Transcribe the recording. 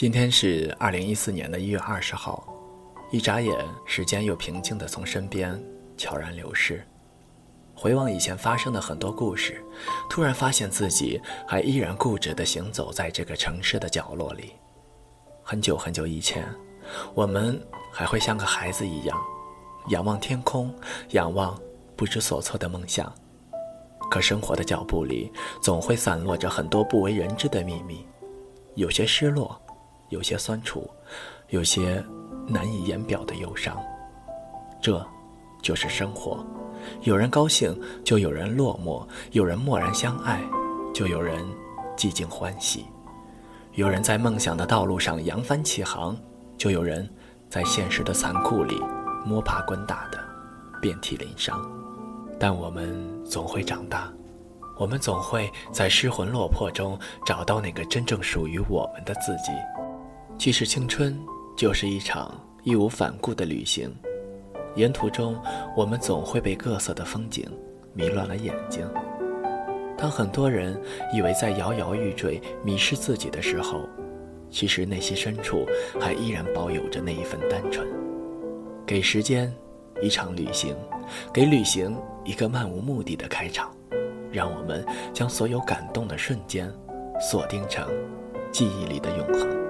今天是二零一四年的一月二十号，一眨眼，时间又平静地从身边悄然流逝。回望以前发生的很多故事，突然发现自己还依然固执地行走在这个城市的角落里。很久很久以前，我们还会像个孩子一样，仰望天空，仰望不知所措的梦想。可生活的脚步里，总会散落着很多不为人知的秘密，有些失落。有些酸楚，有些难以言表的忧伤，这，就是生活。有人高兴，就有人落寞；有人默然相爱，就有人寂静欢喜；有人在梦想的道路上扬帆起航，就有人在现实的残酷里摸爬滚打的遍体鳞伤。但我们总会长大，我们总会在失魂落魄中找到那个真正属于我们的自己。其实青春就是一场义无反顾的旅行，沿途中我们总会被各色的风景迷乱了眼睛。当很多人以为在摇摇欲坠、迷失自己的时候，其实内心深处还依然保有着那一份单纯。给时间一场旅行，给旅行一个漫无目的的开场，让我们将所有感动的瞬间锁定成记忆里的永恒。